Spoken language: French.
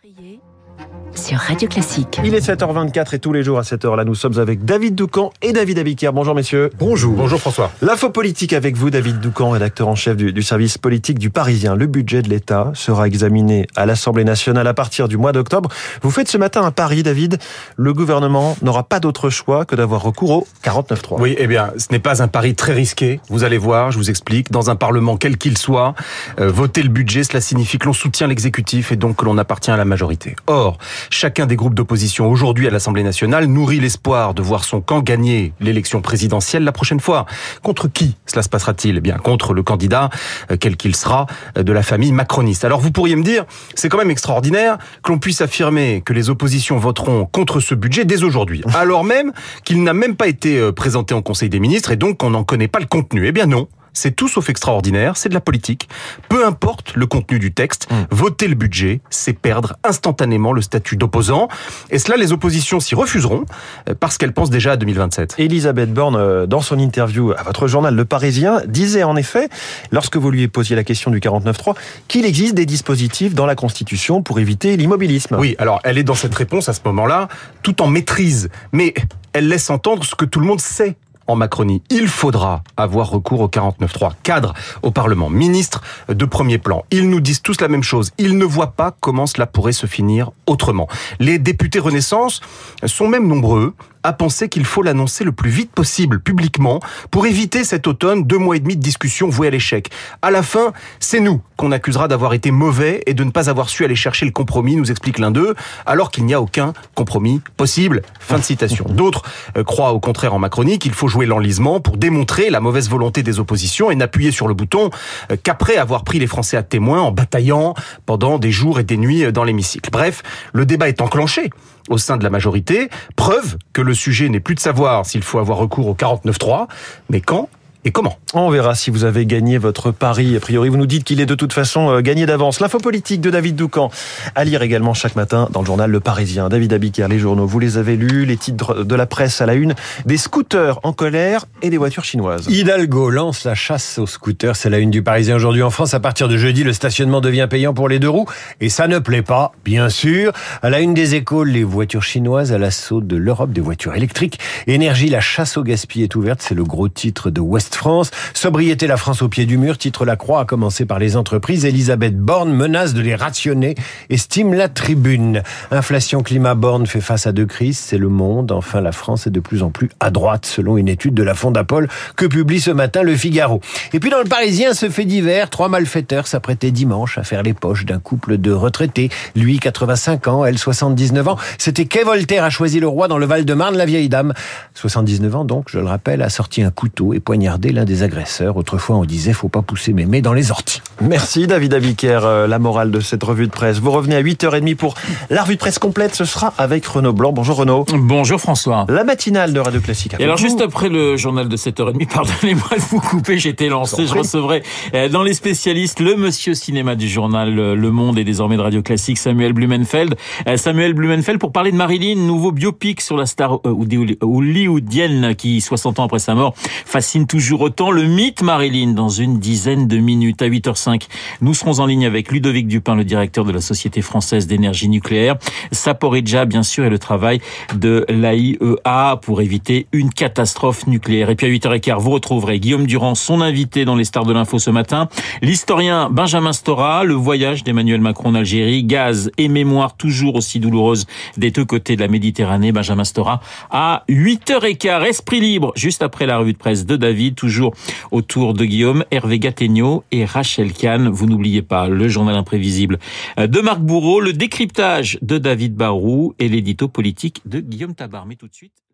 Crier sur Radio Classique. Il est 7h24 et tous les jours à cette heure-là, nous sommes avec David Doucan et David Abiker. Bonjour messieurs. Bonjour. Bonjour François. L'info politique avec vous, David Doucan, rédacteur en chef du, du service politique du Parisien. Le budget de l'État sera examiné à l'Assemblée nationale à partir du mois d'octobre. Vous faites ce matin un pari, David. Le gouvernement n'aura pas d'autre choix que d'avoir recours au 49.3. Oui, eh bien, ce n'est pas un pari très risqué. Vous allez voir, je vous explique. Dans un Parlement, quel qu'il soit, euh, voter le budget, cela signifie que l'on soutient l'exécutif et donc que l'on appartient à la majorité. Or, chacun des groupes d'opposition aujourd'hui à l'Assemblée nationale nourrit l'espoir de voir son camp gagner l'élection présidentielle la prochaine fois. Contre qui cela se passera-t-il? Eh bien, contre le candidat, euh, quel qu'il sera, euh, de la famille macroniste. Alors vous pourriez me dire, c'est quand même extraordinaire que l'on puisse affirmer que les oppositions voteront contre ce budget dès aujourd'hui, alors même qu'il n'a même pas été euh, présenté en Conseil des ministres et donc qu'on n'en connaît pas le contenu. Eh bien non, c'est tout sauf extraordinaire, c'est de la politique. Peu importe le contenu du texte, voter le budget, c'est perdre instantanément le statut d'opposant. Et cela, les oppositions s'y refuseront euh, parce qu'elles pensent déjà à 2027. Elisabeth Borne, euh, dans son interview à votre journal Le Parisien, disait en effet, lorsque vous lui posiez la question du 49.3, qu'il existe des dispositifs dans la Constitution pour éviter l'immobilisme. Oui, alors elle est dans cette réponse à ce moment-là, tout en maîtrise. Mais elle laisse entendre ce que tout le monde sait en Macronie. Il faudra avoir recours au 49.3. Cadre au Parlement, ministre de premier plan. Ils nous disent tous la même chose. Ils ne voient pas comment cela pourrait se finir autrement. Les députés Renaissance sont même nombreux à penser qu'il faut l'annoncer le plus vite possible publiquement pour éviter cet automne deux mois et demi de discussion vouée à l'échec. À la fin, c'est nous qu'on accusera d'avoir été mauvais et de ne pas avoir su aller chercher le compromis, nous explique l'un d'eux, alors qu'il n'y a aucun compromis possible. Fin de citation. D'autres euh, croient au contraire en Macronie qu'il faut jouer l'enlisement pour démontrer la mauvaise volonté des oppositions et n'appuyer sur le bouton euh, qu'après avoir pris les Français à témoin en bataillant pendant des jours et des nuits euh, dans l'hémicycle. Bref, le débat est enclenché au sein de la majorité, preuve que le sujet n'est plus de savoir s'il faut avoir recours au 49.3, mais quand et comment On verra si vous avez gagné votre pari. A priori, vous nous dites qu'il est de toute façon euh, gagné d'avance. L'info politique de David Doucan, à lire également chaque matin dans le journal Le Parisien. David Abiker, les journaux, vous les avez lus, les titres de la presse à la une, des scooters en colère et des voitures chinoises. Hidalgo lance la chasse aux scooters, c'est la une du Parisien aujourd'hui en France. À partir de jeudi, le stationnement devient payant pour les deux roues et ça ne plaît pas, bien sûr. À la une des écoles, les voitures chinoises à l'assaut de l'Europe des voitures électriques. Énergie, la chasse au gaspillage est ouverte, c'est le gros titre de West France. Sobriété, la France au pied du mur, titre La Croix, a commencé par les entreprises. Elisabeth Borne menace de les rationner, estime la tribune. Inflation, climat, Borne fait face à deux crises, c'est le monde. Enfin, la France est de plus en plus à droite, selon une étude de la Fondapol que publie ce matin le Figaro. Et puis dans le Parisien, ce fait divers, trois malfaiteurs s'apprêtaient dimanche à faire les poches d'un couple de retraités. Lui, 85 ans, elle, 79 ans. C'était Quai Voltaire a choisi le roi dans le Val-de-Marne, la vieille dame. 79 ans donc, je le rappelle, a sorti un couteau et poignardé l'un des agresseurs. Autrefois, on disait, faut pas pousser mémé dans les orties. Merci David Abiker, euh, la morale de cette revue de presse. Vous revenez à 8h30 pour la revue de presse complète. Ce sera avec Renaud Blanc. Bonjour Renaud. Bonjour François. La matinale de Radio Classique. Et alors juste après le journal de 7h30, pardonnez-moi de vous couper, j'étais lancé, je recevrai euh, dans les spécialistes le monsieur cinéma du journal euh, Le Monde et désormais de Radio Classique, Samuel Blumenfeld. Samuel Blumenfeld pour parler de Marilyn, nouveau biopic sur la star hollywoodienne qui, 60 ans après sa mort, fascine toujours autant. Le mythe Marilyn dans une dizaine de minutes à 8h05. Nous serons en ligne avec Ludovic Dupin, le directeur de la Société française d'énergie nucléaire. Saporidja, bien sûr, et le travail de l'AIEA pour éviter une catastrophe nucléaire. Et puis à 8h15, vous retrouverez Guillaume Durand, son invité dans les stars de l'info ce matin, l'historien Benjamin Stora, le voyage d'Emmanuel Macron en Algérie, gaz et mémoire toujours aussi douloureuse des deux côtés de la Méditerranée. Benjamin Stora à 8h15, esprit libre, juste après la revue de presse de David, toujours autour de Guillaume, Hervé Gattegno et Rachel Kahn. Vous n'oubliez pas le journal imprévisible de Marc Bourreau, le décryptage de David Barou et l'édito politique de Guillaume Tabar. Mais tout de suite.